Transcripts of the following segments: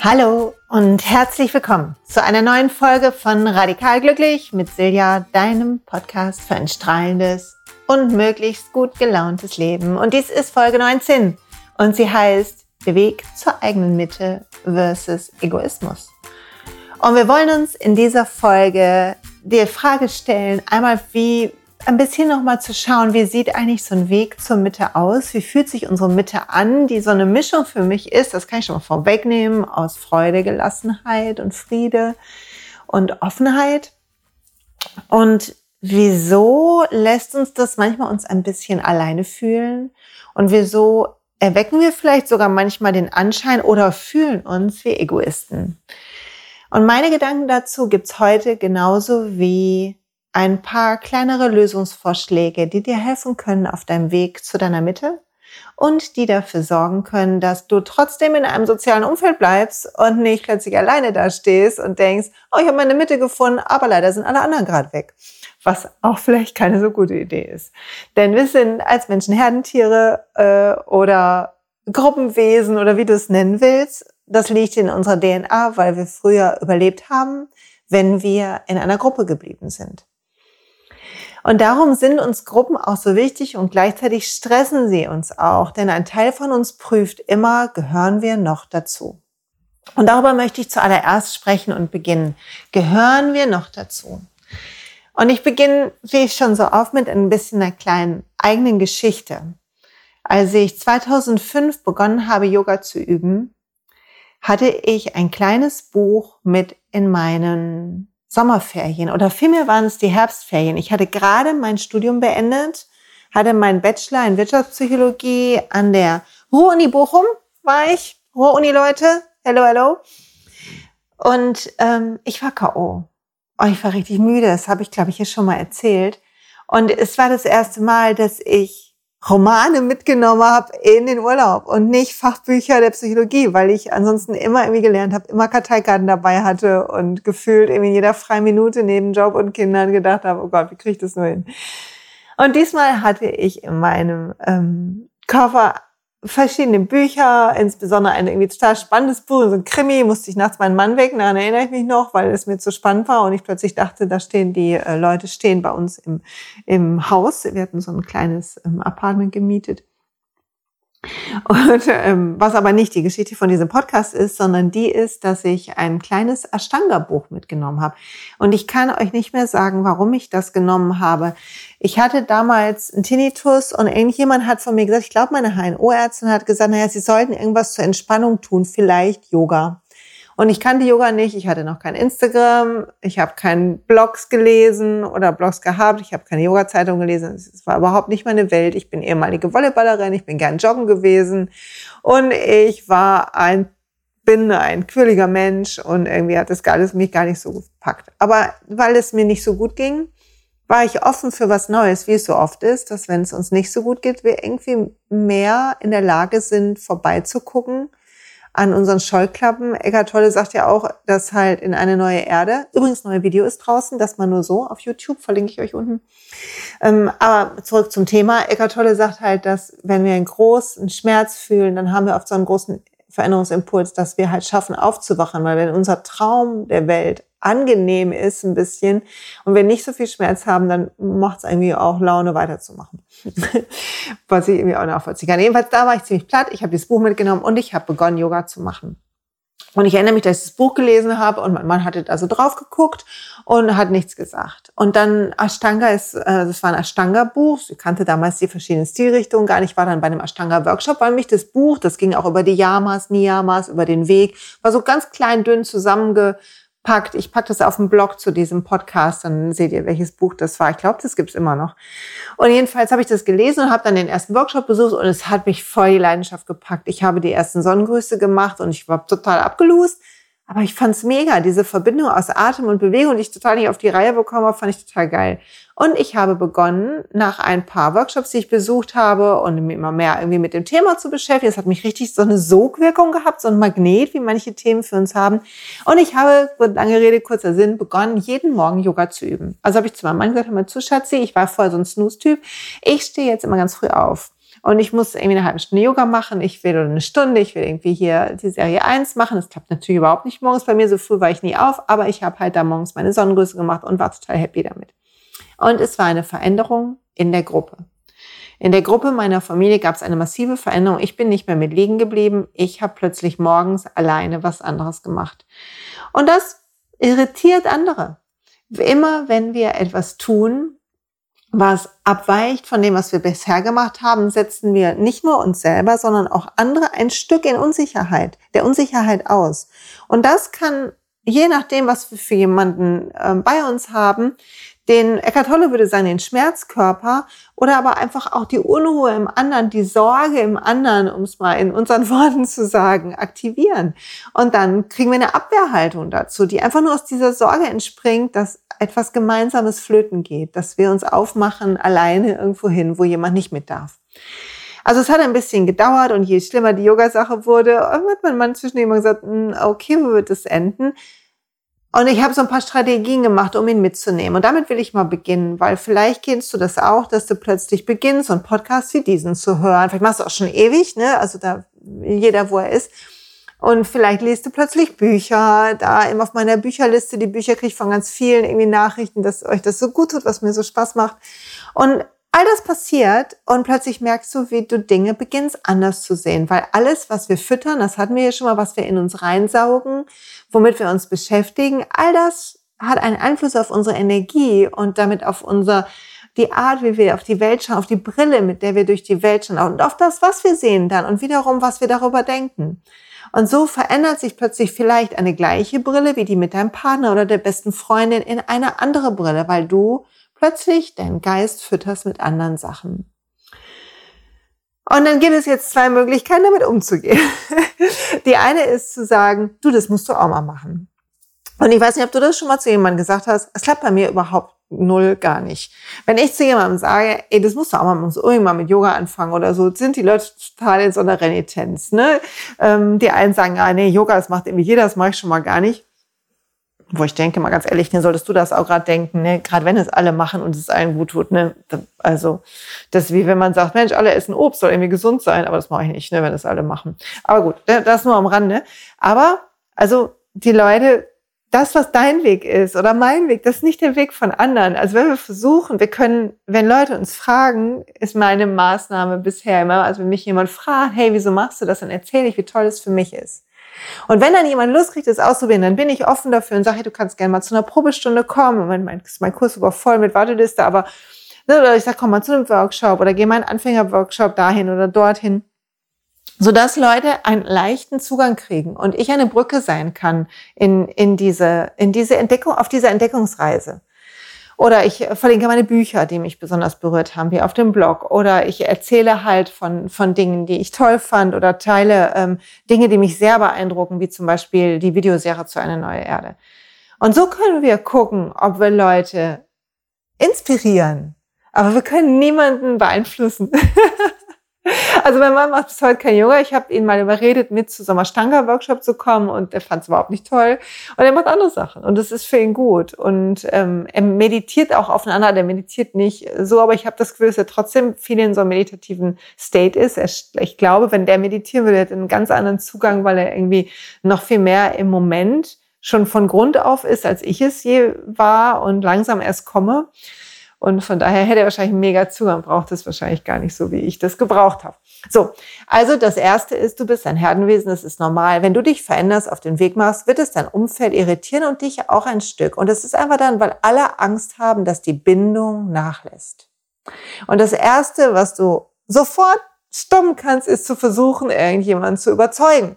Hallo und herzlich willkommen zu einer neuen Folge von Radikal Glücklich mit Silja, deinem Podcast für ein strahlendes und möglichst gut gelauntes Leben. Und dies ist Folge 19 und sie heißt Der Weg zur eigenen Mitte versus Egoismus. Und wir wollen uns in dieser Folge die Frage stellen, einmal wie ein bisschen nochmal zu schauen, wie sieht eigentlich so ein Weg zur Mitte aus? Wie fühlt sich unsere Mitte an, die so eine Mischung für mich ist? Das kann ich schon mal vorwegnehmen aus Freude, Gelassenheit und Friede und Offenheit. Und wieso lässt uns das manchmal uns ein bisschen alleine fühlen? Und wieso erwecken wir vielleicht sogar manchmal den Anschein oder fühlen uns wie Egoisten? Und meine Gedanken dazu gibt's heute genauso wie ein paar kleinere Lösungsvorschläge, die dir helfen können auf deinem Weg zu deiner Mitte und die dafür sorgen können, dass du trotzdem in einem sozialen Umfeld bleibst und nicht plötzlich alleine da stehst und denkst, oh, ich habe meine Mitte gefunden, aber leider sind alle anderen gerade weg. Was auch vielleicht keine so gute Idee ist. Denn wir sind als Menschen Herdentiere äh, oder Gruppenwesen oder wie du es nennen willst. Das liegt in unserer DNA, weil wir früher überlebt haben, wenn wir in einer Gruppe geblieben sind. Und darum sind uns Gruppen auch so wichtig und gleichzeitig stressen sie uns auch, denn ein Teil von uns prüft immer, gehören wir noch dazu. Und darüber möchte ich zuallererst sprechen und beginnen. Gehören wir noch dazu? Und ich beginne, wie ich schon so oft, mit ein bisschen einer kleinen eigenen Geschichte. Als ich 2005 begonnen habe, Yoga zu üben, hatte ich ein kleines Buch mit in meinen Sommerferien oder vielmehr waren es die Herbstferien. Ich hatte gerade mein Studium beendet, hatte meinen Bachelor in Wirtschaftspsychologie an der Ruhr-Uni Bochum, war ich. Ruhr-Uni Leute, hello, hello. Und ähm, ich war K.O. Oh, ich war richtig müde, das habe ich, glaube ich, hier schon mal erzählt. Und es war das erste Mal, dass ich Romane mitgenommen habe in den Urlaub und nicht Fachbücher der Psychologie, weil ich ansonsten immer irgendwie gelernt habe, immer Karteikarten dabei hatte und gefühlt irgendwie in jeder freien Minute neben Job und Kindern gedacht habe, oh Gott, wie kriege ich das nur hin? Und diesmal hatte ich in meinem ähm, Koffer verschiedene Bücher, insbesondere ein irgendwie total spannendes Buch, so ein Krimi, musste ich nachts meinen Mann wecken, daran erinnere ich mich noch, weil es mir zu spannend war und ich plötzlich dachte, da stehen die äh, Leute stehen bei uns im, im Haus. Wir hatten so ein kleines ähm, Apartment gemietet und ähm, was aber nicht die Geschichte von diesem Podcast ist, sondern die ist, dass ich ein kleines Ashtanga-Buch mitgenommen habe. Und ich kann euch nicht mehr sagen, warum ich das genommen habe. Ich hatte damals einen Tinnitus und irgendjemand hat von mir gesagt, ich glaube, meine HNO-Ärztin hat gesagt, naja, sie sollten irgendwas zur Entspannung tun, vielleicht Yoga. Und ich kannte Yoga nicht, ich hatte noch kein Instagram, ich habe keinen Blogs gelesen oder Blogs gehabt, ich habe keine Yoga-Zeitung gelesen. Es war überhaupt nicht meine Welt. Ich bin ehemalige Volleyballerin, ich bin gern joggen gewesen und ich war ein bin ein quirliger Mensch und irgendwie hat das alles mich gar nicht so gepackt. Aber weil es mir nicht so gut ging, war ich offen für was Neues, wie es so oft ist, dass wenn es uns nicht so gut geht, wir irgendwie mehr in der Lage sind, vorbeizugucken an unseren Scheuklappen. Eckart Tolle sagt ja auch, dass halt in eine neue Erde, übrigens neue Video ist draußen, das mal nur so auf YouTube, verlinke ich euch unten. Ähm, aber zurück zum Thema. Eckart Tolle sagt halt, dass wenn wir einen großen Schmerz fühlen, dann haben wir oft so einen großen Veränderungsimpuls, dass wir halt schaffen aufzuwachen, weil wenn unser Traum der Welt angenehm ist ein bisschen und wir nicht so viel Schmerz haben, dann macht es irgendwie auch Laune weiterzumachen. Was ich irgendwie auch nachvollziehen kann. Jedenfalls da war ich ziemlich platt. Ich habe dieses Buch mitgenommen und ich habe begonnen, Yoga zu machen. Und ich erinnere mich, dass ich das Buch gelesen habe und mein Mann hatte da so drauf geguckt und hat nichts gesagt. Und dann Ashtanga ist, äh, das war ein Ashtanga-Buch. Ich kannte damals die verschiedenen Stilrichtungen gar nicht. Ich war dann bei einem Ashtanga-Workshop, weil mich das Buch, das ging auch über die Yamas, Niyamas, über den Weg, war so ganz klein, dünn zusammenge packt. Ich packe das auf dem Blog zu diesem Podcast, dann seht ihr, welches Buch das war. Ich glaube, das gibt's immer noch. Und jedenfalls habe ich das gelesen und habe dann den ersten Workshop besucht und es hat mich voll die Leidenschaft gepackt. Ich habe die ersten Sonnengrüße gemacht und ich war total abgelust. Aber ich fand's mega, diese Verbindung aus Atem und Bewegung, die ich total nicht auf die Reihe bekommen habe, fand ich total geil. Und ich habe begonnen, nach ein paar Workshops, die ich besucht habe und mich immer mehr irgendwie mit dem Thema zu beschäftigen. Es hat mich richtig so eine Sogwirkung gehabt, so ein Magnet, wie manche Themen für uns haben. Und ich habe, lange Rede, kurzer Sinn, begonnen, jeden Morgen Yoga zu üben. Also habe ich zu meinem Mann gesagt, hör mal zu, Schatzi, ich war vorher so ein Snooze-Typ. Ich stehe jetzt immer ganz früh auf. und ich muss irgendwie eine halbe Stunde Yoga machen, ich will oder eine Stunde, ich will irgendwie hier die Serie 1 machen. Das klappt natürlich überhaupt nicht morgens bei mir, so früh war ich nie auf, aber ich habe halt da morgens meine Sonnengröße gemacht und war total happy damit. Und es war eine Veränderung in der Gruppe. In der Gruppe meiner Familie gab es eine massive Veränderung. Ich bin nicht mehr mit liegen geblieben. Ich habe plötzlich morgens alleine was anderes gemacht. Und das irritiert andere. Immer wenn wir etwas tun, was abweicht von dem, was wir bisher gemacht haben, setzen wir nicht nur uns selber, sondern auch andere ein Stück in Unsicherheit, der Unsicherheit aus. Und das kann, je nachdem, was wir für jemanden äh, bei uns haben, den Eckhart Tolle würde sagen, den Schmerzkörper oder aber einfach auch die Unruhe im anderen, die Sorge im anderen, um es mal in unseren Worten zu sagen, aktivieren. Und dann kriegen wir eine Abwehrhaltung dazu, die einfach nur aus dieser Sorge entspringt, dass etwas Gemeinsames flöten geht, dass wir uns aufmachen alleine irgendwo hin, wo jemand nicht mit darf. Also es hat ein bisschen gedauert und je schlimmer die Yoga-Sache wurde, hat mein Mann zwischen immer gesagt, hm, okay, wo wird es enden? Und ich habe so ein paar Strategien gemacht, um ihn mitzunehmen. Und damit will ich mal beginnen, weil vielleicht kennst du das auch, dass du plötzlich beginnst, so einen Podcast wie diesen zu hören. Vielleicht machst du auch schon ewig, ne? Also da jeder, wo er ist. Und vielleicht liest du plötzlich Bücher. Da immer auf meiner Bücherliste, die Bücher kriege ich von ganz vielen irgendwie Nachrichten, dass euch das so gut tut, was mir so Spaß macht. Und all das passiert und plötzlich merkst du, wie du Dinge beginnst anders zu sehen, weil alles, was wir füttern, das hatten wir ja schon mal, was wir in uns reinsaugen, womit wir uns beschäftigen, all das hat einen Einfluss auf unsere Energie und damit auf unser die Art, wie wir auf die Welt schauen, auf die Brille, mit der wir durch die Welt schauen und auf das, was wir sehen dann und wiederum, was wir darüber denken. Und so verändert sich plötzlich vielleicht eine gleiche Brille wie die mit deinem Partner oder der besten Freundin in eine andere Brille, weil du plötzlich deinen Geist fütterst mit anderen Sachen. Und dann gibt es jetzt zwei Möglichkeiten, damit umzugehen. Die eine ist zu sagen, du, das musst du auch mal machen. Und ich weiß nicht, ob du das schon mal zu jemandem gesagt hast. Es klappt bei mir überhaupt null gar nicht. Wenn ich zu jemandem sage, ey, das musst du auch mal, musst irgendwann mit Yoga anfangen oder so, sind die Leute total in so einer Renitenz. Ne? Ähm, die einen sagen, ah, nee, Yoga, das macht irgendwie jeder, das mache ich schon mal gar nicht wo ich denke, mal ganz ehrlich, ne, solltest du das auch gerade denken, ne? gerade wenn es alle machen und es allen gut tut. Ne? Also das ist wie wenn man sagt, Mensch, alle essen Obst, soll irgendwie gesund sein, aber das mache ich nicht, ne, wenn es alle machen. Aber gut, das nur am Rande. Aber also die Leute, das, was dein Weg ist oder mein Weg, das ist nicht der Weg von anderen. Also wenn wir versuchen, wir können, wenn Leute uns fragen, ist meine Maßnahme bisher immer, also wenn mich jemand fragt, hey, wieso machst du das, dann erzähle ich, wie toll es für mich ist. Und wenn dann jemand Lust kriegt, das auszuprobieren, dann bin ich offen dafür und sage, hey, du kannst gerne mal zu einer Probestunde kommen. Und mein, mein Kurs über voll mit Warteliste, aber ne, oder ich sage, komm mal zu einem Workshop oder geh mal einen Anfängerworkshop dahin oder dorthin sodass Leute einen leichten Zugang kriegen und ich eine Brücke sein kann in, in diese, in diese Entdeckung, auf dieser Entdeckungsreise. Oder ich verlinke meine Bücher, die mich besonders berührt haben, wie auf dem Blog. Oder ich erzähle halt von, von Dingen, die ich toll fand oder teile ähm, Dinge, die mich sehr beeindrucken, wie zum Beispiel die Videoserie zu einer neue Erde. Und so können wir gucken, ob wir Leute inspirieren. Aber wir können niemanden beeinflussen. Also mein Mann macht bis heute kein Yoga. Ich habe ihn mal überredet, mit zu so einem Ashtanga-Workshop zu kommen und er fand es überhaupt nicht toll. Und er macht andere Sachen und das ist für ihn gut. Und ähm, er meditiert auch aufeinander. Der meditiert nicht so, aber ich habe das Gefühl, dass er trotzdem viel in so einem meditativen State ist. Er, ich glaube, wenn der meditieren würde, hätte er einen ganz anderen Zugang, weil er irgendwie noch viel mehr im Moment schon von Grund auf ist, als ich es je war und langsam erst komme. Und von daher hätte er wahrscheinlich mega Zugang, braucht es wahrscheinlich gar nicht so, wie ich das gebraucht habe. So, also das erste ist, du bist ein Herdenwesen, das ist normal. Wenn du dich veränderst, auf den Weg machst, wird es dein Umfeld irritieren und dich auch ein Stück. Und das ist einfach dann, weil alle Angst haben, dass die Bindung nachlässt. Und das erste, was du sofort stummen kannst, ist zu versuchen, irgendjemanden zu überzeugen.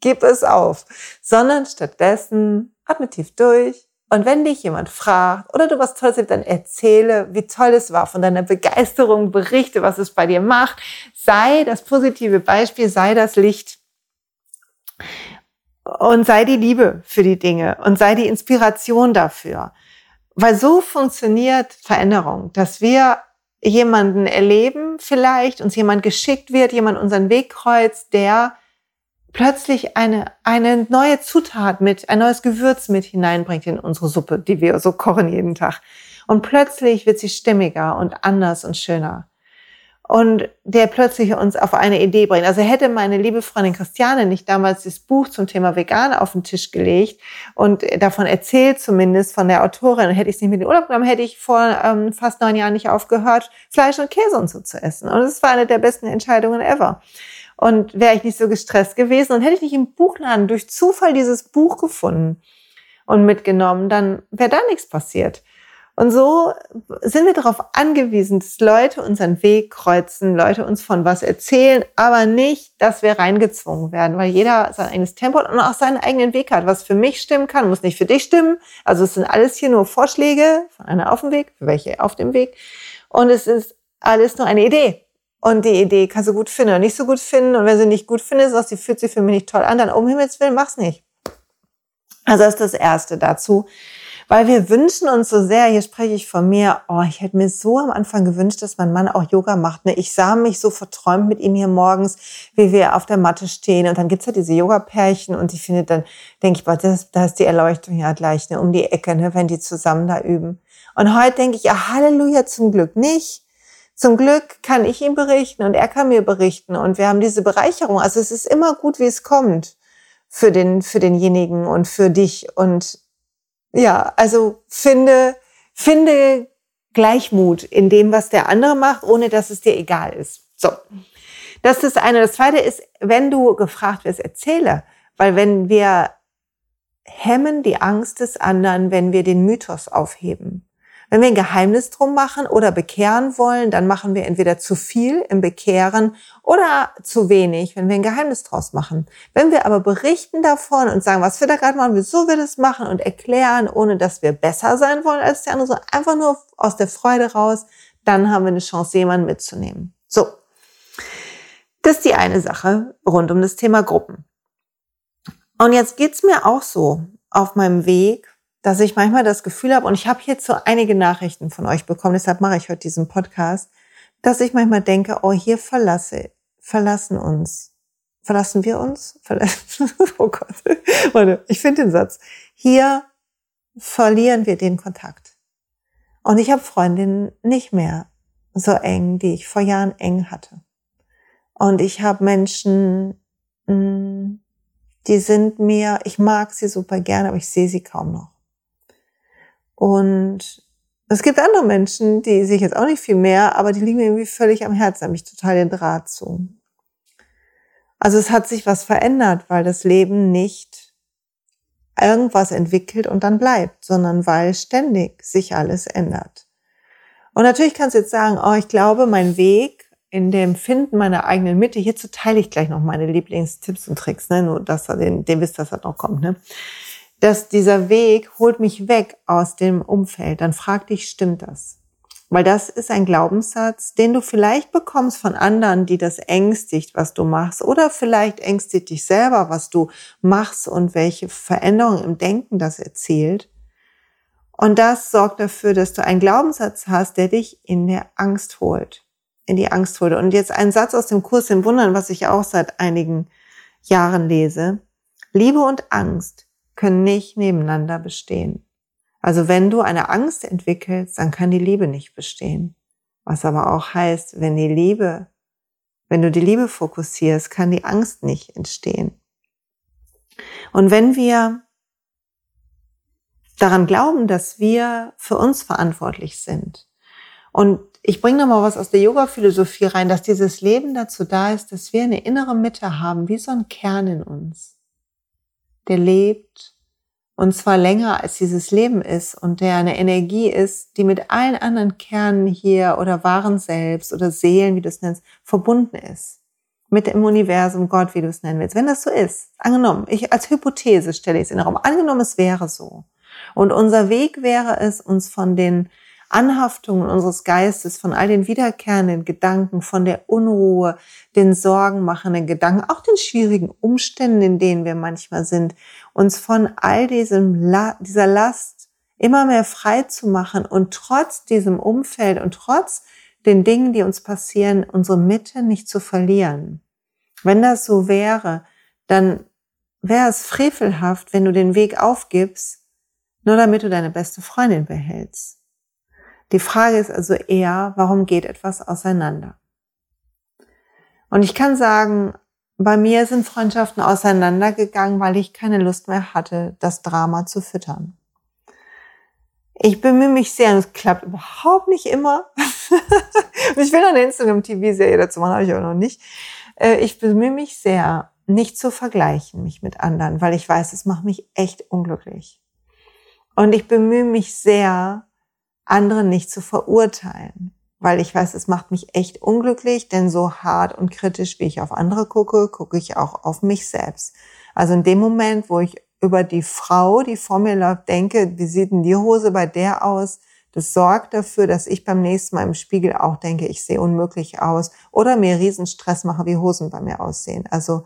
Gib es auf. Sondern stattdessen atme tief durch, und wenn dich jemand fragt oder du was Tolles hast, dann erzähle, wie toll es war, von deiner Begeisterung berichte, was es bei dir macht. Sei das positive Beispiel, sei das Licht. Und sei die Liebe für die Dinge und sei die Inspiration dafür. Weil so funktioniert Veränderung, dass wir jemanden erleben, vielleicht uns jemand geschickt wird, jemand unseren Weg kreuzt, der plötzlich eine, eine neue Zutat mit, ein neues Gewürz mit hineinbringt in unsere Suppe, die wir so kochen jeden Tag. Und plötzlich wird sie stimmiger und anders und schöner. und der plötzlich uns auf eine Idee bringt. Also hätte meine liebe Freundin Christiane nicht damals das Buch zum Thema Vegan auf den Tisch gelegt und davon erzählt zumindest von der Autorin, hätte ich es nicht mit in den Urlaub genommen, hätte ich vor ähm, fast neun Jahren nicht aufgehört, Fleisch und Käse und so zu essen. Und es war eine der besten Entscheidungen ever. Und wäre ich nicht so gestresst gewesen und hätte ich nicht im Buchladen durch Zufall dieses Buch gefunden und mitgenommen, dann wäre da nichts passiert. Und so sind wir darauf angewiesen, dass Leute unseren Weg kreuzen, Leute uns von was erzählen, aber nicht, dass wir reingezwungen werden, weil jeder sein eigenes Tempo und auch seinen eigenen Weg hat. Was für mich stimmen kann, muss nicht für dich stimmen. Also es sind alles hier nur Vorschläge von einer auf dem Weg, für welche auf dem Weg. Und es ist alles nur eine Idee. Und die Idee kannst du gut finden oder nicht so gut finden. Und wenn sie nicht gut findest, sagst, sie fühlt sich für mich nicht toll an, dann um Himmels Willen, mach's nicht. Also das ist das Erste dazu. Weil wir wünschen uns so sehr, hier spreche ich von mir, oh, ich hätte mir so am Anfang gewünscht, dass mein Mann auch Yoga macht. Ne? Ich sah mich so verträumt mit ihm hier morgens, wie wir auf der Matte stehen. Und dann gibt's ja diese Yoga-Pärchen und ich finde, dann denke ich, boah, das, da ist die Erleuchtung ja gleich ne, um die Ecke, ne, wenn die zusammen da üben. Und heute denke ich, ja, Halleluja, zum Glück nicht. Zum Glück kann ich ihm berichten und er kann mir berichten und wir haben diese Bereicherung. Also es ist immer gut, wie es kommt für den, für denjenigen und für dich und ja, also finde, finde Gleichmut in dem, was der andere macht, ohne dass es dir egal ist. So. Das ist das eine. Das zweite ist, wenn du gefragt wirst, erzähle. Weil wenn wir hemmen die Angst des anderen, wenn wir den Mythos aufheben. Wenn wir ein Geheimnis drum machen oder bekehren wollen, dann machen wir entweder zu viel im Bekehren oder zu wenig, wenn wir ein Geheimnis draus machen. Wenn wir aber berichten davon und sagen, was wir da gerade machen, wieso wir das machen und erklären, ohne dass wir besser sein wollen als der andere, so einfach nur aus der Freude raus, dann haben wir eine Chance, jemanden mitzunehmen. So. Das ist die eine Sache rund um das Thema Gruppen. Und jetzt geht's mir auch so auf meinem Weg, dass ich manchmal das Gefühl habe, und ich habe hierzu einige Nachrichten von euch bekommen, deshalb mache ich heute diesen Podcast, dass ich manchmal denke, oh, hier verlasse, verlassen uns. Verlassen wir uns? Verlassen, oh Gott. Warte, ich finde den Satz. Hier verlieren wir den Kontakt. Und ich habe Freundinnen nicht mehr so eng, die ich vor Jahren eng hatte. Und ich habe Menschen, mm, die sind mir, ich mag sie super gerne, aber ich sehe sie kaum noch. Und es gibt andere Menschen, die sehe ich jetzt auch nicht viel mehr, aber die liegen mir irgendwie völlig am Herzen, habe ich total den Draht zu. Also es hat sich was verändert, weil das Leben nicht irgendwas entwickelt und dann bleibt, sondern weil ständig sich alles ändert. Und natürlich kannst du jetzt sagen, oh, ich glaube, mein Weg in dem Finden meiner eigenen Mitte, hierzu teile ich gleich noch meine Lieblingstipps und Tricks, ne? nur dass ihr den, den wisst, dass das noch kommt. Ne? Dass dieser Weg holt mich weg aus dem Umfeld, dann frag dich, stimmt das? Weil das ist ein Glaubenssatz, den du vielleicht bekommst von anderen, die das ängstigt, was du machst. Oder vielleicht ängstigt dich selber, was du machst und welche Veränderungen im Denken das erzielt. Und das sorgt dafür, dass du einen Glaubenssatz hast, der dich in der Angst holt. In die Angst holt. Und jetzt ein Satz aus dem Kurs im Wundern, was ich auch seit einigen Jahren lese. Liebe und Angst können nicht nebeneinander bestehen. Also wenn du eine Angst entwickelst, dann kann die Liebe nicht bestehen. Was aber auch heißt, wenn die Liebe, wenn du die Liebe fokussierst, kann die Angst nicht entstehen. Und wenn wir daran glauben, dass wir für uns verantwortlich sind, und ich bringe nochmal was aus der Yoga-Philosophie rein, dass dieses Leben dazu da ist, dass wir eine innere Mitte haben, wie so ein Kern in uns der lebt und zwar länger als dieses Leben ist und der eine Energie ist, die mit allen anderen Kernen hier oder wahren Selbst oder Seelen, wie du es nennst, verbunden ist. Mit dem Universum, Gott, wie du es nennen willst. Wenn das so ist, angenommen, ich als Hypothese stelle ich es in den Raum, angenommen, es wäre so. Und unser Weg wäre es, uns von den Anhaftungen unseres Geistes, von all den wiederkehrenden Gedanken, von der Unruhe, den sorgenmachenden Gedanken, auch den schwierigen Umständen, in denen wir manchmal sind, uns von all diesem dieser Last immer mehr frei zu machen und trotz diesem Umfeld und trotz den Dingen, die uns passieren, unsere Mitte nicht zu verlieren. Wenn das so wäre, dann wäre es frevelhaft, wenn du den Weg aufgibst, nur damit du deine beste Freundin behältst. Die Frage ist also eher, warum geht etwas auseinander? Und ich kann sagen, bei mir sind Freundschaften auseinandergegangen, weil ich keine Lust mehr hatte, das Drama zu füttern. Ich bemühe mich sehr, und es klappt überhaupt nicht immer. ich will noch eine Instagram-TV-Serie dazu machen, habe ich aber noch nicht. Äh, ich bemühe mich sehr, nicht zu vergleichen, mich mit anderen, weil ich weiß, es macht mich echt unglücklich. Und ich bemühe mich sehr, andere nicht zu verurteilen, weil ich weiß, es macht mich echt unglücklich, denn so hart und kritisch, wie ich auf andere gucke, gucke ich auch auf mich selbst. Also in dem Moment, wo ich über die Frau, die vor mir läuft, denke, wie sieht denn die Hose bei der aus? Das sorgt dafür, dass ich beim nächsten Mal im Spiegel auch denke, ich sehe unmöglich aus oder mir riesen Stress mache, wie Hosen bei mir aussehen. Also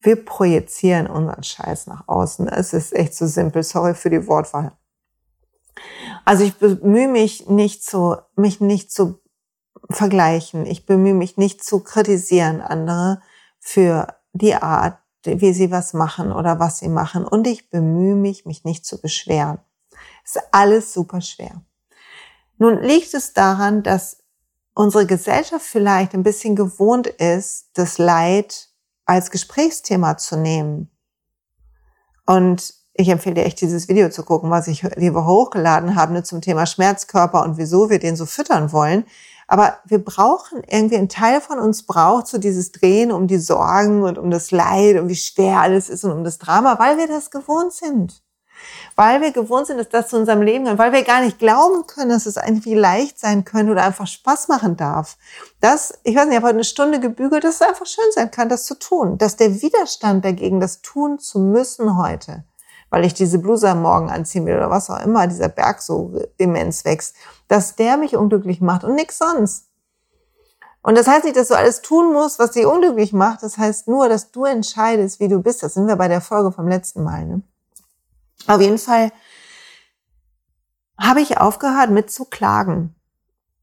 wir projizieren unseren Scheiß nach außen. Es ist echt so simpel. Sorry für die Wortwahl. Also ich bemühe mich nicht zu, mich nicht zu vergleichen. Ich bemühe mich nicht zu kritisieren andere für die Art, wie sie was machen oder was sie machen. Und ich bemühe mich, mich nicht zu beschweren. ist alles super schwer. Nun liegt es daran, dass unsere Gesellschaft vielleicht ein bisschen gewohnt ist, das Leid als Gesprächsthema zu nehmen. Und ich empfehle dir echt dieses Video zu gucken, was ich die Woche hochgeladen habe ne, zum Thema Schmerzkörper und wieso wir den so füttern wollen. Aber wir brauchen irgendwie, ein Teil von uns braucht so dieses Drehen um die Sorgen und um das Leid und wie schwer alles ist und um das Drama, weil wir das gewohnt sind weil wir gewohnt sind, dass das zu unserem Leben gehört, weil wir gar nicht glauben können, dass es irgendwie leicht sein könnte oder einfach Spaß machen darf. Das, ich weiß nicht, ich habe heute eine Stunde gebügelt, dass es einfach schön sein kann, das zu tun. Dass der Widerstand dagegen, das tun zu müssen heute, weil ich diese Bluse am Morgen anziehen will oder was auch immer, dieser Berg so immens wächst, dass der mich unglücklich macht und nichts sonst. Und das heißt nicht, dass du alles tun musst, was dich unglücklich macht. Das heißt nur, dass du entscheidest, wie du bist. Das sind wir bei der Folge vom letzten Mal. Ne? Auf jeden Fall habe ich aufgehört mit zu klagen.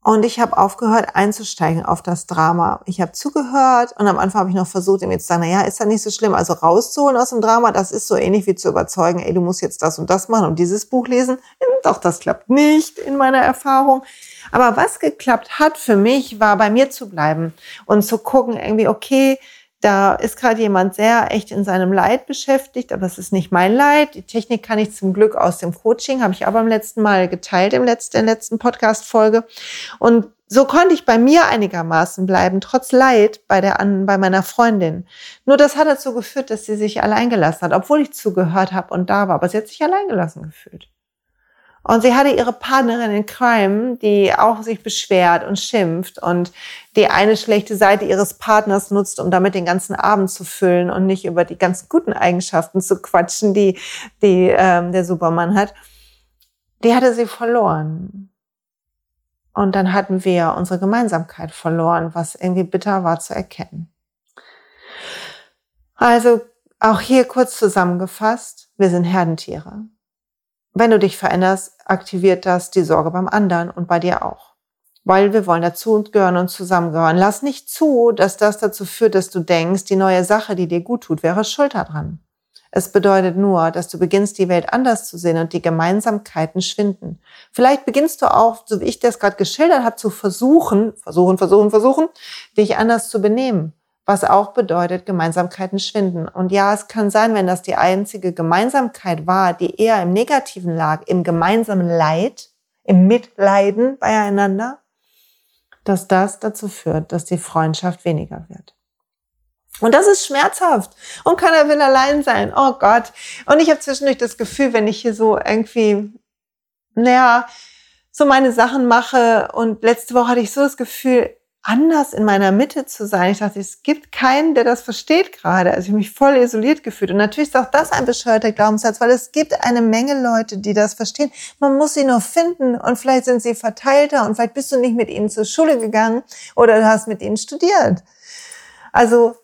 Und ich habe aufgehört einzusteigen auf das Drama. Ich habe zugehört und am Anfang habe ich noch versucht, ihm jetzt zu sagen, naja, ist ja nicht so schlimm. Also rauszuholen aus dem Drama, das ist so ähnlich wie zu überzeugen, ey, du musst jetzt das und das machen und dieses Buch lesen. Doch, das klappt nicht in meiner Erfahrung. Aber was geklappt hat für mich, war bei mir zu bleiben und zu gucken, irgendwie, okay, da ist gerade jemand sehr echt in seinem Leid beschäftigt, aber es ist nicht mein Leid. Die Technik kann ich zum Glück aus dem Coaching, habe ich aber im letzten Mal geteilt, im letzten, letzten Podcast-Folge. Und so konnte ich bei mir einigermaßen bleiben, trotz Leid bei, der, bei meiner Freundin. Nur das hat dazu geführt, dass sie sich allein gelassen hat, obwohl ich zugehört habe und da war. Aber sie hat sich allein gelassen gefühlt. Und sie hatte ihre Partnerin in Crime, die auch sich beschwert und schimpft und die eine schlechte Seite ihres Partners nutzt, um damit den ganzen Abend zu füllen und nicht über die ganz guten Eigenschaften zu quatschen, die, die ähm, der Supermann hat. Die hatte sie verloren. Und dann hatten wir unsere Gemeinsamkeit verloren, was irgendwie bitter war zu erkennen. Also auch hier kurz zusammengefasst, wir sind Herdentiere. Wenn du dich veränderst, aktiviert das die Sorge beim anderen und bei dir auch. Weil wir wollen dazu gehören und zusammengehören. Lass nicht zu, dass das dazu führt, dass du denkst, die neue Sache, die dir gut tut, wäre Schuld daran. Es bedeutet nur, dass du beginnst, die Welt anders zu sehen und die Gemeinsamkeiten schwinden. Vielleicht beginnst du auch, so wie ich das gerade geschildert habe, zu versuchen, versuchen, versuchen, versuchen, dich anders zu benehmen was auch bedeutet, Gemeinsamkeiten schwinden. Und ja, es kann sein, wenn das die einzige Gemeinsamkeit war, die eher im Negativen lag, im gemeinsamen Leid, im Mitleiden beieinander, dass das dazu führt, dass die Freundschaft weniger wird. Und das ist schmerzhaft. Und keiner will allein sein. Oh Gott. Und ich habe zwischendurch das Gefühl, wenn ich hier so irgendwie, naja, so meine Sachen mache und letzte Woche hatte ich so das Gefühl, anders in meiner Mitte zu sein. Ich dachte, es gibt keinen, der das versteht gerade. Also ich habe mich voll isoliert gefühlt. Und natürlich ist auch das ein bescheuerter Glaubenssatz, weil es gibt eine Menge Leute, die das verstehen. Man muss sie nur finden und vielleicht sind sie verteilter und vielleicht bist du nicht mit ihnen zur Schule gegangen oder du hast mit ihnen studiert. Also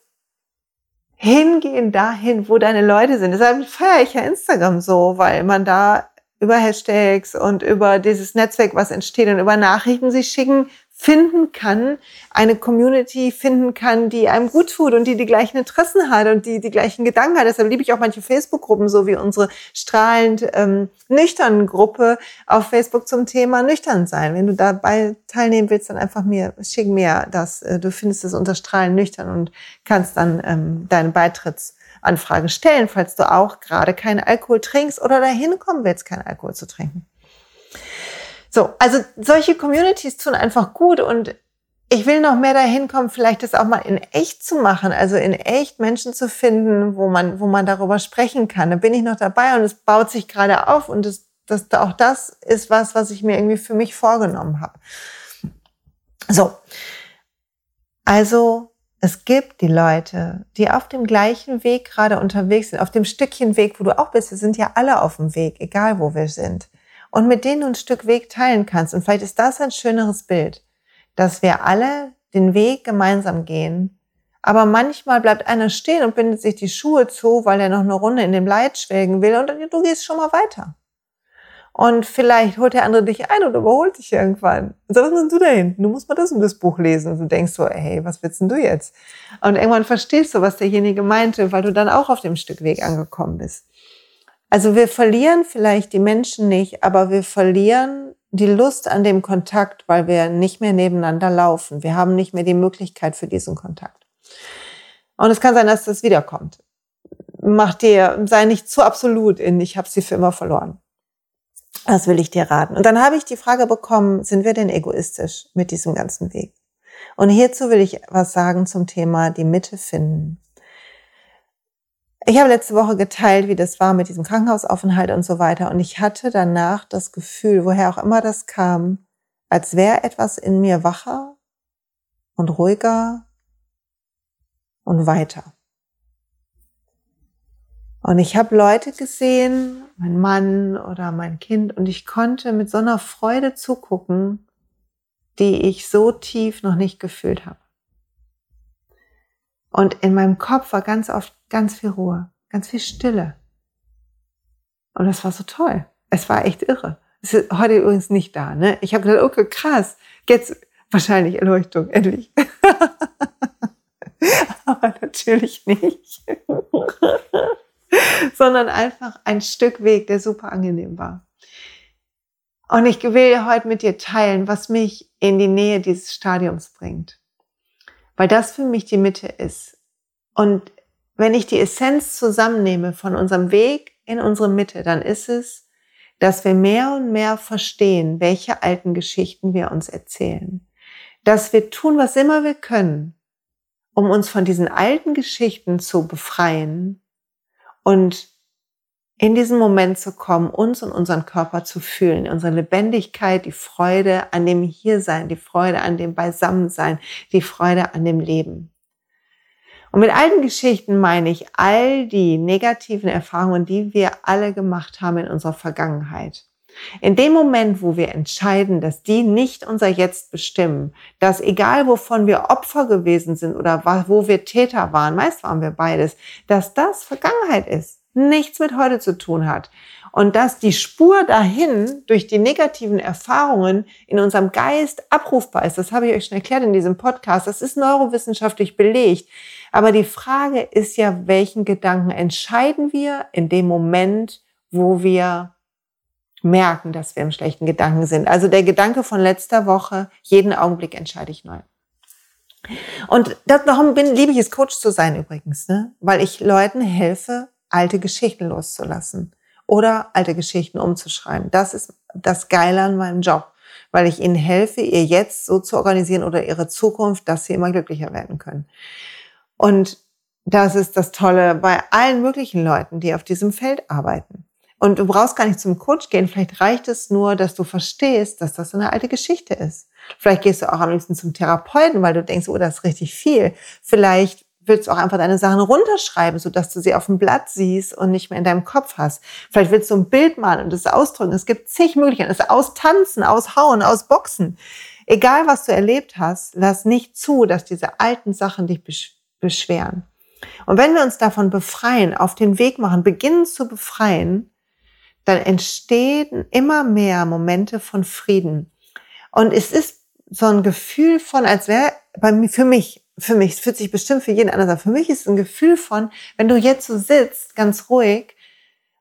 hingehen dahin, wo deine Leute sind. Deshalb feiere ich ja Instagram so, weil man da über Hashtags und über dieses Netzwerk, was entsteht und über Nachrichten sich schicken, finden kann, eine Community finden kann, die einem gut tut und die die gleichen Interessen hat und die die gleichen Gedanken hat. Deshalb liebe ich auch manche Facebook-Gruppen, so wie unsere strahlend ähm, nüchternen Gruppe auf Facebook zum Thema nüchtern sein. Wenn du dabei teilnehmen willst, dann einfach mir schick mir das. Äh, du findest es unter strahlend nüchtern und kannst dann ähm, deine Beitrittsanfrage stellen, falls du auch gerade keinen Alkohol trinkst oder dahin kommen willst, keinen Alkohol zu trinken. So, also solche Communities tun einfach gut und ich will noch mehr dahin kommen, vielleicht das auch mal in echt zu machen, also in echt Menschen zu finden, wo man, wo man darüber sprechen kann. Da bin ich noch dabei und es baut sich gerade auf und das, das, auch das ist was, was ich mir irgendwie für mich vorgenommen habe. So. Also, es gibt die Leute, die auf dem gleichen Weg gerade unterwegs sind, auf dem Stückchen Weg, wo du auch bist. Wir sind ja alle auf dem Weg, egal wo wir sind und mit denen du ein Stück Weg teilen kannst. Und vielleicht ist das ein schöneres Bild, dass wir alle den Weg gemeinsam gehen. Aber manchmal bleibt einer stehen und bindet sich die Schuhe zu, weil er noch eine Runde in dem Leid schwelgen will und du gehst schon mal weiter. Und vielleicht holt der andere dich ein und überholt dich irgendwann. Sagt, was machst du da hinten? Du musst mal das und das Buch lesen. Und du denkst so, hey, was willst denn du jetzt? Und irgendwann verstehst du, was derjenige meinte, weil du dann auch auf dem Stück Weg angekommen bist. Also wir verlieren vielleicht die Menschen nicht, aber wir verlieren die Lust an dem Kontakt, weil wir nicht mehr nebeneinander laufen. Wir haben nicht mehr die Möglichkeit für diesen Kontakt. Und es kann sein, dass das wiederkommt. Mach dir, sei nicht zu absolut in, ich habe sie für immer verloren. Das will ich dir raten. Und dann habe ich die Frage bekommen, sind wir denn egoistisch mit diesem ganzen Weg? Und hierzu will ich was sagen zum Thema die Mitte finden. Ich habe letzte Woche geteilt, wie das war mit diesem Krankenhausaufenthalt und so weiter. Und ich hatte danach das Gefühl, woher auch immer das kam, als wäre etwas in mir wacher und ruhiger und weiter. Und ich habe Leute gesehen, mein Mann oder mein Kind, und ich konnte mit so einer Freude zugucken, die ich so tief noch nicht gefühlt habe. Und in meinem Kopf war ganz oft ganz viel Ruhe, ganz viel Stille. Und das war so toll. Es war echt irre. Es ist heute übrigens nicht da. Ne? Ich habe gedacht, okay, krass, jetzt wahrscheinlich Erleuchtung, endlich. Aber natürlich nicht. Sondern einfach ein Stück Weg, der super angenehm war. Und ich will heute mit dir teilen, was mich in die Nähe dieses Stadiums bringt weil das für mich die Mitte ist. Und wenn ich die Essenz zusammennehme von unserem Weg in unsere Mitte, dann ist es, dass wir mehr und mehr verstehen, welche alten Geschichten wir uns erzählen. Dass wir tun, was immer wir können, um uns von diesen alten Geschichten zu befreien und in diesen Moment zu kommen, uns und unseren Körper zu fühlen, unsere Lebendigkeit, die Freude an dem Hiersein, die Freude an dem Beisammensein, die Freude an dem Leben. Und mit alten Geschichten meine ich all die negativen Erfahrungen, die wir alle gemacht haben in unserer Vergangenheit. In dem Moment, wo wir entscheiden, dass die nicht unser Jetzt bestimmen, dass egal wovon wir Opfer gewesen sind oder wo wir Täter waren, meist waren wir beides, dass das Vergangenheit ist nichts mit heute zu tun hat. Und dass die Spur dahin durch die negativen Erfahrungen in unserem Geist abrufbar ist, das habe ich euch schon erklärt in diesem Podcast, das ist neurowissenschaftlich belegt. Aber die Frage ist ja, welchen Gedanken entscheiden wir in dem Moment, wo wir merken, dass wir im schlechten Gedanken sind. Also der Gedanke von letzter Woche, jeden Augenblick entscheide ich neu. Und darum bin, liebe ich es, Coach zu sein übrigens, ne? weil ich Leuten helfe, alte Geschichten loszulassen oder alte Geschichten umzuschreiben. Das ist das Geile an meinem Job, weil ich ihnen helfe, ihr Jetzt so zu organisieren oder ihre Zukunft, dass sie immer glücklicher werden können. Und das ist das Tolle bei allen möglichen Leuten, die auf diesem Feld arbeiten. Und du brauchst gar nicht zum Coach gehen. Vielleicht reicht es nur, dass du verstehst, dass das eine alte Geschichte ist. Vielleicht gehst du auch am liebsten zum Therapeuten, weil du denkst, oh, das ist richtig viel. Vielleicht willst du auch einfach deine Sachen runterschreiben, sodass du sie auf dem Blatt siehst und nicht mehr in deinem Kopf hast. Vielleicht willst du ein Bild malen und es ausdrücken. Es gibt zig Möglichkeiten. Es austanzen, aushauen, ausboxen. Egal, was du erlebt hast, lass nicht zu, dass diese alten Sachen dich beschweren. Und wenn wir uns davon befreien, auf den Weg machen, beginnen zu befreien, dann entstehen immer mehr Momente von Frieden. Und es ist so ein Gefühl von, als wäre bei mir, für mich, für mich, es fühlt sich bestimmt für jeden anders an. Für mich ist es ein Gefühl von, wenn du jetzt so sitzt, ganz ruhig,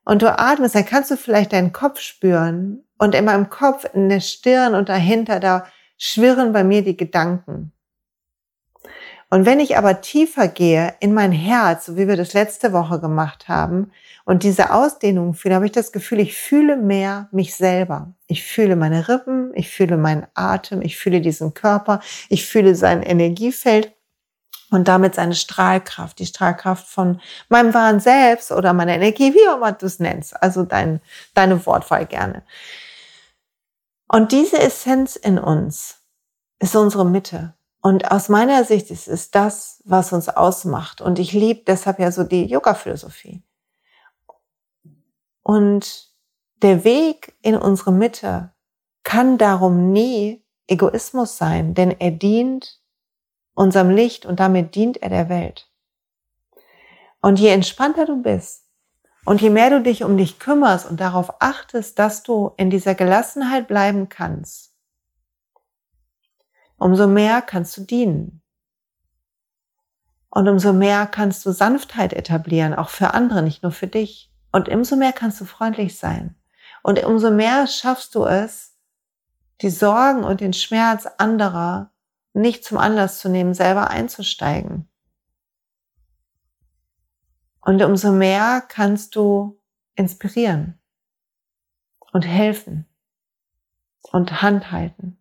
und du atmest, dann kannst du vielleicht deinen Kopf spüren. Und in meinem Kopf, in der Stirn und dahinter, da schwirren bei mir die Gedanken. Und wenn ich aber tiefer gehe in mein Herz, so wie wir das letzte Woche gemacht haben, und diese Ausdehnung fühle, habe ich das Gefühl, ich fühle mehr mich selber. Ich fühle meine Rippen, ich fühle meinen Atem, ich fühle diesen Körper, ich fühle sein Energiefeld und damit seine Strahlkraft, die Strahlkraft von meinem wahren Selbst oder meiner Energie, wie auch immer du es nennst, also dein, deine Wortwahl gerne. Und diese Essenz in uns ist unsere Mitte. Und aus meiner Sicht ist es das, was uns ausmacht. Und ich liebe deshalb ja so die Yoga-Philosophie. Und der Weg in unsere Mitte kann darum nie Egoismus sein, denn er dient unserem Licht und damit dient er der Welt. Und je entspannter du bist und je mehr du dich um dich kümmerst und darauf achtest, dass du in dieser Gelassenheit bleiben kannst, umso mehr kannst du dienen. Und umso mehr kannst du Sanftheit etablieren, auch für andere, nicht nur für dich. Und umso mehr kannst du freundlich sein. Und umso mehr schaffst du es, die Sorgen und den Schmerz anderer nicht zum Anlass zu nehmen, selber einzusteigen. Und umso mehr kannst du inspirieren und helfen und Hand halten.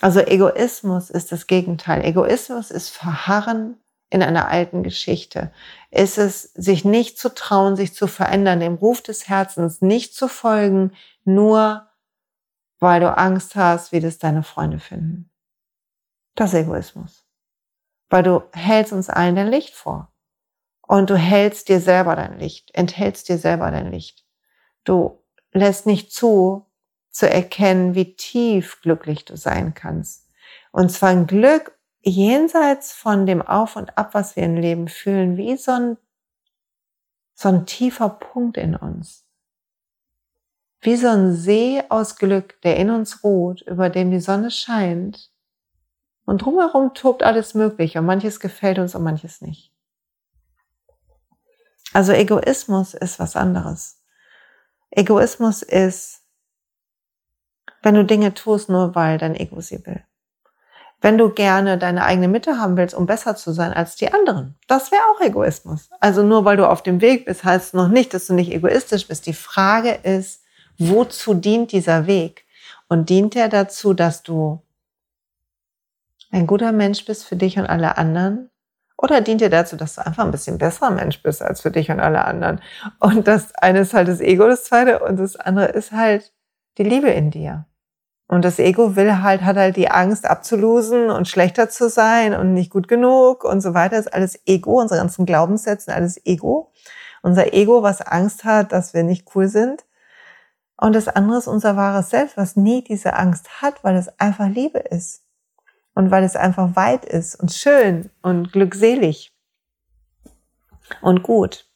Also Egoismus ist das Gegenteil. Egoismus ist Verharren in einer alten Geschichte. Ist es, sich nicht zu trauen, sich zu verändern, dem Ruf des Herzens nicht zu folgen, nur weil du Angst hast, wie das deine Freunde finden. Das Egoismus. Weil du hältst uns allen dein Licht vor. Und du hältst dir selber dein Licht, enthältst dir selber dein Licht. Du lässt nicht zu, zu erkennen, wie tief glücklich du sein kannst. Und zwar ein Glück jenseits von dem Auf und Ab, was wir im Leben fühlen, wie so ein, so ein tiefer Punkt in uns. Wie so ein See aus Glück, der in uns ruht, über dem die Sonne scheint und drumherum tobt alles Mögliche und manches gefällt uns und manches nicht. Also Egoismus ist was anderes. Egoismus ist, wenn du Dinge tust, nur weil dein Ego sie will. Wenn du gerne deine eigene Mitte haben willst, um besser zu sein als die anderen. Das wäre auch Egoismus. Also nur weil du auf dem Weg bist, heißt noch nicht, dass du nicht egoistisch bist. Die Frage ist, wozu dient dieser Weg? Und dient er dazu, dass du ein guter Mensch bist für dich und alle anderen? Oder dient dir dazu, dass du einfach ein bisschen besserer Mensch bist als für dich und alle anderen? Und das eine ist halt das Ego, das zweite, und das andere ist halt die Liebe in dir. Und das Ego will halt, hat halt die Angst abzulosen und schlechter zu sein und nicht gut genug und so weiter. Das ist alles Ego, unsere ganzen Glaubenssätze, alles Ego. Unser Ego, was Angst hat, dass wir nicht cool sind. Und das andere ist unser wahres Selbst, was nie diese Angst hat, weil es einfach Liebe ist und weil es einfach weit ist und schön und glückselig und gut.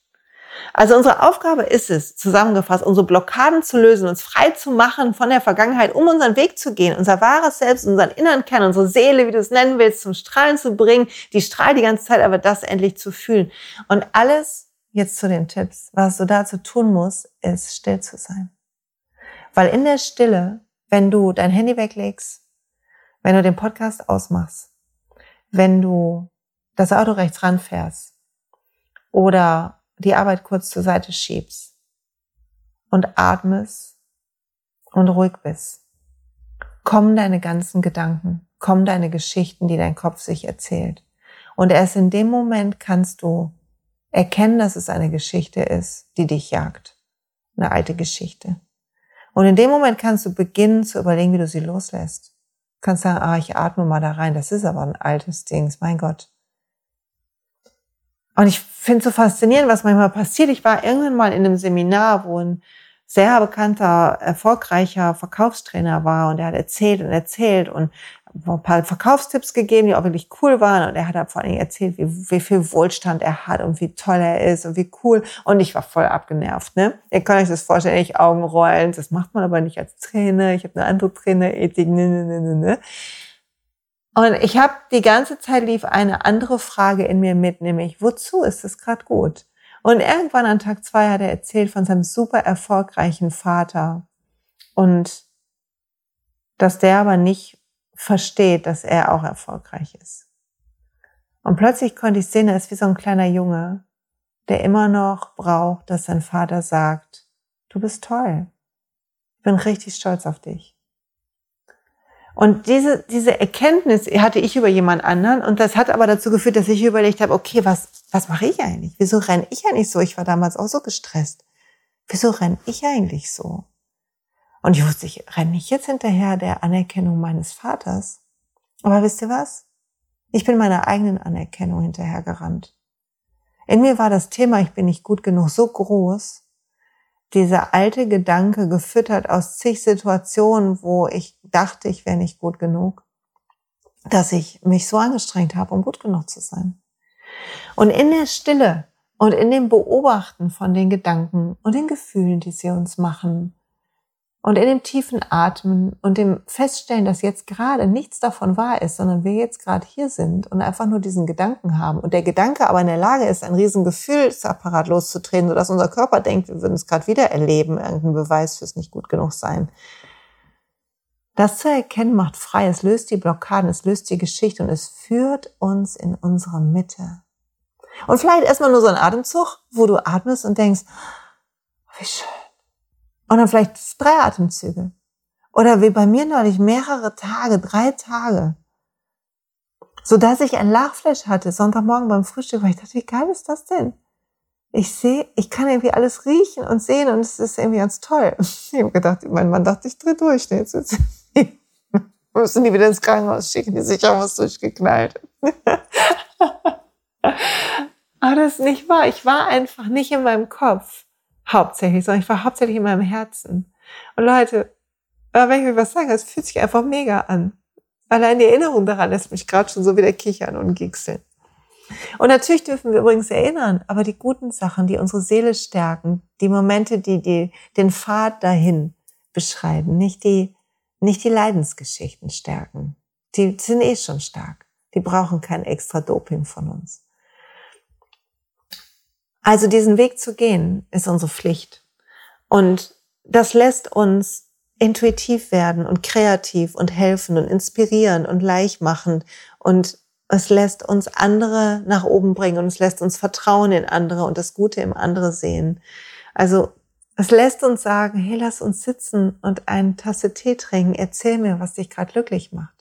Also unsere Aufgabe ist es, zusammengefasst, unsere Blockaden zu lösen, uns frei zu machen von der Vergangenheit, um unseren Weg zu gehen, unser wahres Selbst, unseren inneren Kern, unsere Seele, wie du es nennen willst, zum Strahlen zu bringen, die strahlt die ganze Zeit, aber das endlich zu fühlen. Und alles, jetzt zu den Tipps, was du dazu tun musst, ist still zu sein. Weil in der Stille, wenn du dein Handy weglegst, wenn du den Podcast ausmachst, wenn du das Auto rechts ranfährst oder die Arbeit kurz zur Seite schiebst und atmest und ruhig bist, kommen deine ganzen Gedanken, kommen deine Geschichten, die dein Kopf sich erzählt. Und erst in dem Moment kannst du erkennen, dass es eine Geschichte ist, die dich jagt. Eine alte Geschichte. Und in dem Moment kannst du beginnen zu überlegen, wie du sie loslässt kannst sagen, ah, ich atme mal da rein. Das ist aber ein altes Ding, mein Gott. Und ich finde es so faszinierend, was manchmal passiert. Ich war irgendwann mal in einem Seminar, wo ein sehr bekannter, erfolgreicher Verkaufstrainer war und er hat erzählt und erzählt und ein paar Verkaufstipps gegeben, die auch wirklich cool waren. Und er hat vor allen Dingen erzählt, wie, wie viel Wohlstand er hat und wie toll er ist und wie cool. Und ich war voll abgenervt. Ne? Ihr könnt euch das vorstellen, ich Augen rollen. Das macht man aber nicht als Trainer. Ich habe eine andere Trainerethik. Ne, ne, ne, ne, ne. Und ich habe die ganze Zeit lief eine andere Frage in mir mit, nämlich, wozu ist es gerade gut? Und irgendwann an Tag zwei hat er erzählt von seinem super erfolgreichen Vater und dass der aber nicht versteht, dass er auch erfolgreich ist. Und plötzlich konnte ich sehen, er ist wie so ein kleiner Junge, der immer noch braucht, dass sein Vater sagt, du bist toll. Ich bin richtig stolz auf dich. Und diese, diese Erkenntnis hatte ich über jemand anderen und das hat aber dazu geführt, dass ich überlegt habe, okay, was, was mache ich eigentlich? Wieso renne ich eigentlich so? Ich war damals auch so gestresst. Wieso renne ich eigentlich so? Und ich wusste, ich renne nicht jetzt hinterher der Anerkennung meines Vaters. Aber wisst ihr was? Ich bin meiner eigenen Anerkennung hinterhergerannt. In mir war das Thema, ich bin nicht gut genug, so groß. Dieser alte Gedanke gefüttert aus zig Situationen, wo ich dachte, ich wäre nicht gut genug, dass ich mich so angestrengt habe, um gut genug zu sein. Und in der Stille und in dem Beobachten von den Gedanken und den Gefühlen, die sie uns machen, und in dem tiefen Atmen und dem Feststellen, dass jetzt gerade nichts davon wahr ist, sondern wir jetzt gerade hier sind und einfach nur diesen Gedanken haben und der Gedanke aber in der Lage ist, ein riesen Gefühlsapparat loszutreten, sodass unser Körper denkt, wir würden es gerade wieder erleben, irgendein Beweis fürs nicht gut genug sein. Das zu erkennen macht frei, es löst die Blockaden, es löst die Geschichte und es führt uns in unsere Mitte. Und vielleicht erstmal nur so ein Atemzug, wo du atmest und denkst, wie schön und dann vielleicht drei Atemzüge. Oder wie bei mir neulich mehrere Tage, drei Tage. So dass ich ein Lachflash hatte, Sonntagmorgen beim Frühstück, weil ich dachte, wie geil ist das denn? Ich sehe, ich kann irgendwie alles riechen und sehen und es ist irgendwie ganz toll. Ich habe gedacht, mein Mann dachte, ich drehe durch. Jetzt müssen die wieder ins Krankenhaus schicken, die sicher was durchgeknallt. Aber das ist nicht wahr. Ich war einfach nicht in meinem Kopf hauptsächlich, sondern ich war hauptsächlich in meinem Herzen. Und Leute, wenn ich euch was sage, es fühlt sich einfach mega an. Allein die Erinnerung daran lässt mich gerade schon so wieder kichern und gickseln. Und natürlich dürfen wir übrigens erinnern, aber die guten Sachen, die unsere Seele stärken, die Momente, die, die den Pfad dahin beschreiben, nicht die, nicht die Leidensgeschichten stärken. Die sind eh schon stark. Die brauchen kein extra Doping von uns. Also diesen Weg zu gehen, ist unsere Pflicht. Und das lässt uns intuitiv werden und kreativ und helfen und inspirieren und leicht machen. Und es lässt uns andere nach oben bringen und es lässt uns Vertrauen in andere und das Gute im andere sehen. Also es lässt uns sagen, hey, lass uns sitzen und eine Tasse Tee trinken. Erzähl mir, was dich gerade glücklich macht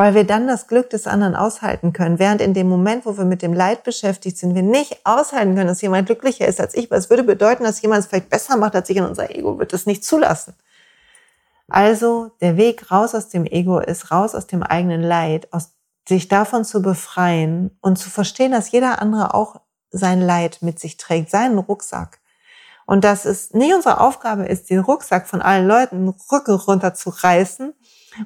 weil wir dann das Glück des anderen aushalten können. Während in dem Moment, wo wir mit dem Leid beschäftigt sind, wir nicht aushalten können, dass jemand glücklicher ist als ich, weil es würde bedeuten, dass jemand es vielleicht besser macht als ich und unser Ego wird es nicht zulassen. Also der Weg raus aus dem Ego ist raus aus dem eigenen Leid, aus sich davon zu befreien und zu verstehen, dass jeder andere auch sein Leid mit sich trägt, seinen Rucksack. Und dass es nicht unsere Aufgabe ist, den Rucksack von allen Leuten Rücken runterzureißen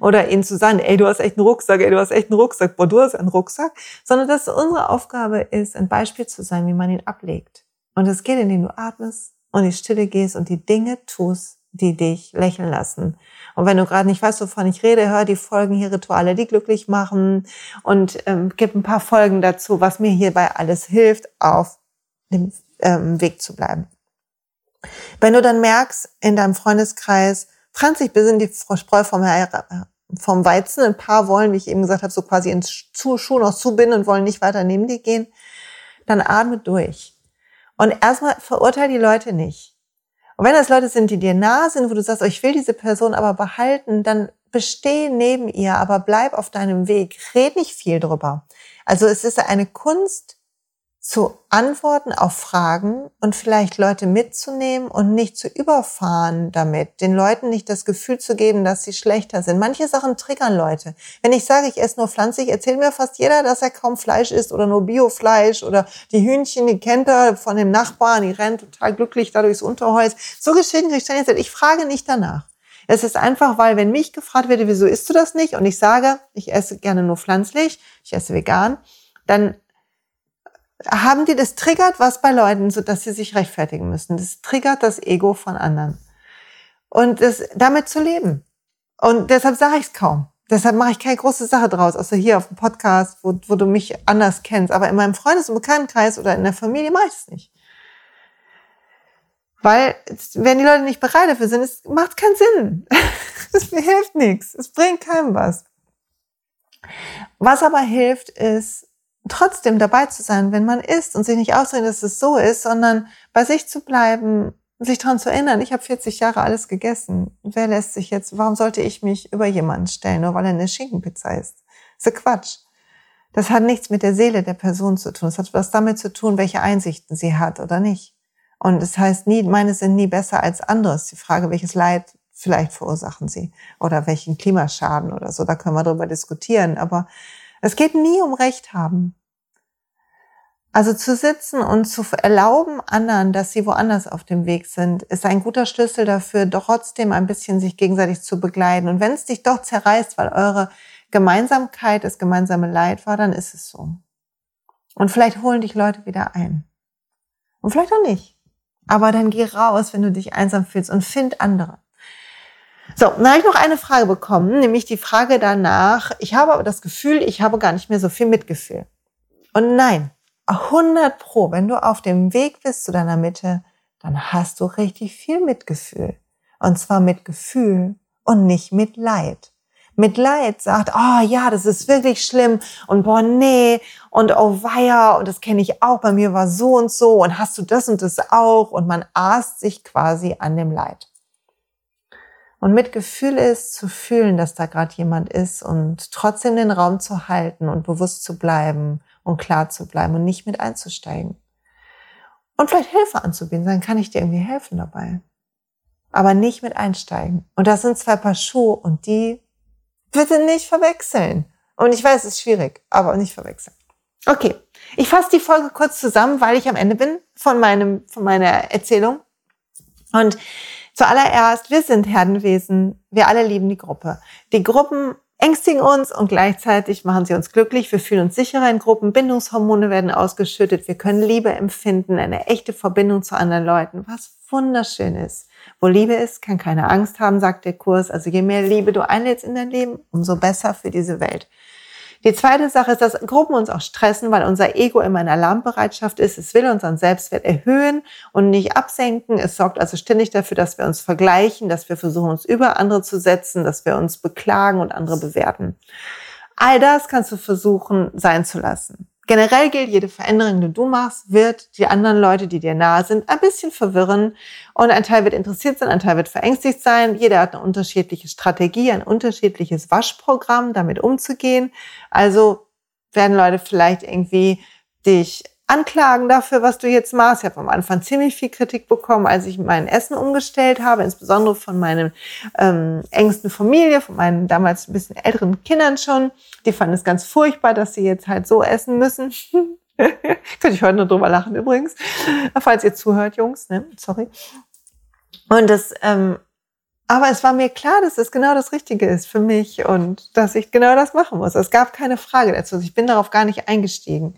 oder ihnen zu sagen, ey, du hast echt einen Rucksack, ey, du hast echt einen Rucksack, boah, du hast einen Rucksack, sondern dass unsere Aufgabe ist, ein Beispiel zu sein, wie man ihn ablegt. Und es geht, indem du atmest und in die Stille gehst und die Dinge tust, die dich lächeln lassen. Und wenn du gerade nicht weißt, wovon ich rede, hör die Folgen hier Rituale, die glücklich machen und ähm, gib ein paar Folgen dazu, was mir hierbei alles hilft, auf dem ähm, Weg zu bleiben. Wenn du dann merkst in deinem Freundeskreis, trennt sich bis in die Spreu vom, vom Weizen. Ein paar wollen, wie ich eben gesagt habe, so quasi ins Schuh noch zubinden und wollen nicht weiter neben dir gehen. Dann atme durch. Und erstmal verurteile die Leute nicht. Und wenn das Leute sind, die dir nah sind, wo du sagst, oh, ich will diese Person aber behalten, dann besteh neben ihr, aber bleib auf deinem Weg. Red nicht viel drüber. Also es ist eine Kunst, zu antworten auf Fragen und vielleicht Leute mitzunehmen und nicht zu überfahren damit, den Leuten nicht das Gefühl zu geben, dass sie schlechter sind. Manche Sachen triggern Leute. Wenn ich sage, ich esse nur pflanzlich, erzählt mir fast jeder, dass er kaum Fleisch isst oder nur Biofleisch oder die Hühnchen, die kennt er von dem Nachbarn, die rennt total glücklich da durchs Unterholz. So Geschichten kriege ich dann jetzt. Ich frage nicht danach. Es ist einfach, weil wenn mich gefragt wird, wieso isst du das nicht? Und ich sage, ich esse gerne nur pflanzlich, ich esse vegan, dann haben die das triggert was bei Leuten, so dass sie sich rechtfertigen müssen. Das triggert das Ego von anderen. Und das, damit zu leben. Und deshalb sage ich es kaum. Deshalb mache ich keine große Sache draus, außer hier auf dem Podcast, wo, wo du mich anders kennst. Aber in meinem Freundes- und Bekanntenkreis oder in der Familie mache ich es nicht. Weil, wenn die Leute nicht bereit dafür sind, es macht keinen Sinn. Es hilft nichts. Es bringt keinem was. Was aber hilft, ist, trotzdem dabei zu sein, wenn man isst und sich nicht ausreden, dass es so ist, sondern bei sich zu bleiben, sich daran zu erinnern, ich habe 40 Jahre alles gegessen. Wer lässt sich jetzt, warum sollte ich mich über jemanden stellen, nur weil er eine Schinkenpizza isst? Das ist Quatsch. Das hat nichts mit der Seele der Person zu tun. Es hat was damit zu tun, welche Einsichten sie hat oder nicht. Und es das heißt nie, meine sind nie besser als anderes. Die Frage, welches Leid vielleicht verursachen sie oder welchen Klimaschaden oder so, da können wir drüber diskutieren. Aber es geht nie um Recht haben. Also zu sitzen und zu erlauben anderen, dass sie woanders auf dem Weg sind, ist ein guter Schlüssel dafür, trotzdem ein bisschen sich gegenseitig zu begleiten. Und wenn es dich doch zerreißt, weil eure Gemeinsamkeit das gemeinsame Leid war, dann ist es so. Und vielleicht holen dich Leute wieder ein. Und vielleicht auch nicht. Aber dann geh raus, wenn du dich einsam fühlst und find andere. So, dann habe ich noch eine Frage bekommen, nämlich die Frage danach, ich habe aber das Gefühl, ich habe gar nicht mehr so viel Mitgefühl. Und nein, 100 Pro, wenn du auf dem Weg bist zu deiner Mitte, dann hast du richtig viel Mitgefühl. Und zwar mit Gefühl und nicht mit Leid. Mit Leid sagt, oh ja, das ist wirklich schlimm und boah, nee und oh weia und das kenne ich auch, bei mir war so und so und hast du das und das auch und man aßt sich quasi an dem Leid. Und mit Gefühl ist zu fühlen, dass da gerade jemand ist und trotzdem den Raum zu halten und bewusst zu bleiben und klar zu bleiben und nicht mit einzusteigen. Und vielleicht Hilfe anzubieten, dann kann ich dir irgendwie helfen dabei. Aber nicht mit einsteigen. Und das sind zwei Paar Schuhe und die bitte nicht verwechseln. Und ich weiß, es ist schwierig, aber nicht verwechseln. Okay, ich fasse die Folge kurz zusammen, weil ich am Ende bin von meinem, von meiner Erzählung. Und zuallererst, wir sind Herdenwesen. Wir alle lieben die Gruppe. Die Gruppen ängstigen uns und gleichzeitig machen sie uns glücklich. Wir fühlen uns sicherer in Gruppen. Bindungshormone werden ausgeschüttet. Wir können Liebe empfinden, eine echte Verbindung zu anderen Leuten, was wunderschön ist. Wo Liebe ist, kann keine Angst haben, sagt der Kurs. Also je mehr Liebe du einlädst in dein Leben, umso besser für diese Welt. Die zweite Sache ist, dass Gruppen uns auch stressen, weil unser Ego immer in Alarmbereitschaft ist. Es will unseren Selbstwert erhöhen und nicht absenken. Es sorgt also ständig dafür, dass wir uns vergleichen, dass wir versuchen, uns über andere zu setzen, dass wir uns beklagen und andere bewerten. All das kannst du versuchen sein zu lassen. Generell gilt, jede Veränderung, die du machst, wird die anderen Leute, die dir nahe sind, ein bisschen verwirren. Und ein Teil wird interessiert sein, ein Teil wird verängstigt sein. Jeder hat eine unterschiedliche Strategie, ein unterschiedliches Waschprogramm, damit umzugehen. Also werden Leute vielleicht irgendwie dich anklagen dafür, was du jetzt machst. Ich habe am Anfang ziemlich viel Kritik bekommen, als ich mein Essen umgestellt habe, insbesondere von meinen ähm, engsten Familie, von meinen damals ein bisschen älteren Kindern schon. Die fanden es ganz furchtbar, dass sie jetzt halt so essen müssen. Könnte ich heute nur drüber lachen übrigens. Falls ihr zuhört, Jungs, ne? Sorry. Und das, ähm, aber es war mir klar, dass es genau das Richtige ist für mich und dass ich genau das machen muss. Es gab keine Frage dazu. Ich bin darauf gar nicht eingestiegen.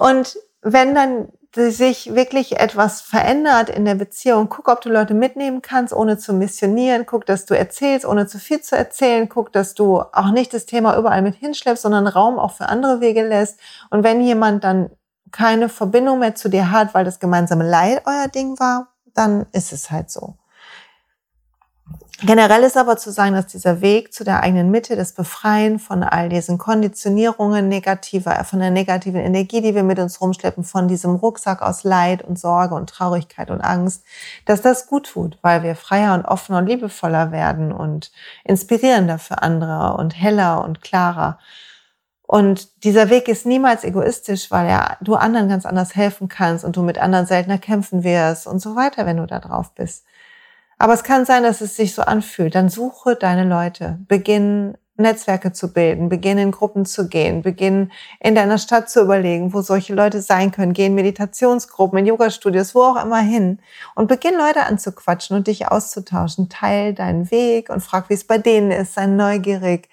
Und wenn dann sich wirklich etwas verändert in der Beziehung, guck, ob du Leute mitnehmen kannst, ohne zu missionieren. Guck, dass du erzählst, ohne zu viel zu erzählen. Guck, dass du auch nicht das Thema überall mit hinschleppst, sondern Raum auch für andere Wege lässt. Und wenn jemand dann keine Verbindung mehr zu dir hat, weil das gemeinsame Leid euer Ding war, dann ist es halt so. Generell ist aber zu sagen, dass dieser Weg zu der eigenen Mitte, das Befreien von all diesen Konditionierungen negativer, von der negativen Energie, die wir mit uns rumschleppen, von diesem Rucksack aus Leid und Sorge und Traurigkeit und Angst, dass das gut tut, weil wir freier und offener und liebevoller werden und inspirierender für andere und heller und klarer. Und dieser Weg ist niemals egoistisch, weil ja du anderen ganz anders helfen kannst und du mit anderen seltener kämpfen wirst und so weiter, wenn du da drauf bist. Aber es kann sein, dass es sich so anfühlt. Dann suche deine Leute. Beginn Netzwerke zu bilden, beginn in Gruppen zu gehen, beginn in deiner Stadt zu überlegen, wo solche Leute sein können, geh in Meditationsgruppen, in Yoga-Studios, wo auch immer hin und beginn Leute anzuquatschen und dich auszutauschen. Teil deinen Weg und frag, wie es bei denen ist, sei neugierig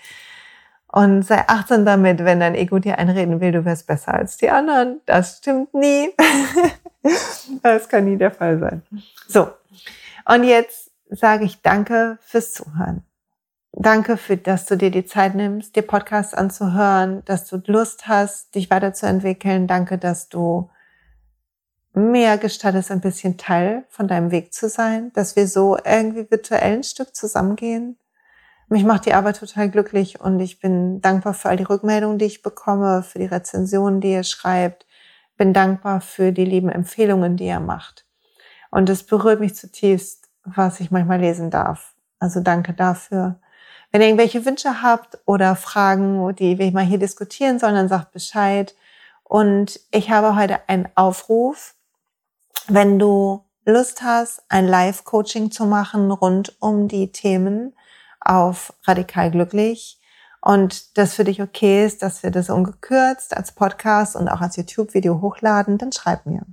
und sei achtsam damit, wenn dein Ego dir einreden will, du wärst besser als die anderen. Das stimmt nie. das kann nie der Fall sein. So. Und jetzt sage ich danke fürs Zuhören. Danke für, dass du dir die Zeit nimmst, dir Podcasts anzuhören, dass du Lust hast, dich weiterzuentwickeln. Danke, dass du mehr gestattest, ein bisschen Teil von deinem Weg zu sein, dass wir so irgendwie virtuell ein Stück zusammengehen. Mich macht die Arbeit total glücklich und ich bin dankbar für all die Rückmeldungen, die ich bekomme, für die Rezensionen, die ihr schreibt. Bin dankbar für die lieben Empfehlungen, die ihr macht. Und es berührt mich zutiefst, was ich manchmal lesen darf. Also danke dafür. Wenn ihr irgendwelche Wünsche habt oder Fragen, die wir mal hier diskutieren sollen, dann sagt Bescheid. Und ich habe heute einen Aufruf. Wenn du Lust hast, ein Live-Coaching zu machen rund um die Themen auf Radikal Glücklich und das für dich okay ist, dass wir das ungekürzt als Podcast und auch als YouTube-Video hochladen, dann schreib mir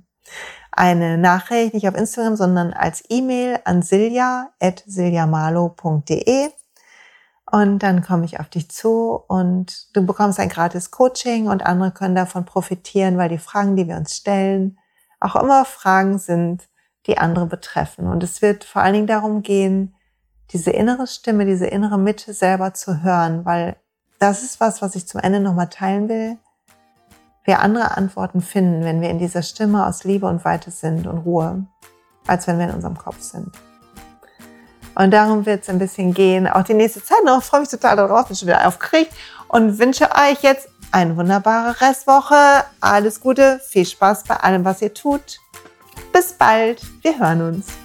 eine Nachricht, nicht auf Instagram, sondern als E-Mail an silja.siljamalo.de und dann komme ich auf dich zu und du bekommst ein gratis Coaching und andere können davon profitieren, weil die Fragen, die wir uns stellen, auch immer Fragen sind, die andere betreffen. Und es wird vor allen Dingen darum gehen, diese innere Stimme, diese innere Mitte selber zu hören, weil das ist was, was ich zum Ende nochmal teilen will. Wir andere Antworten finden, wenn wir in dieser Stimme aus Liebe und Weite sind und Ruhe, als wenn wir in unserem Kopf sind. Und darum wird es ein bisschen gehen, auch die nächste Zeit noch. Ich freue mich total darauf, bin schon wieder aufgeregt und wünsche euch jetzt eine wunderbare Restwoche. Alles Gute, viel Spaß bei allem, was ihr tut. Bis bald, wir hören uns.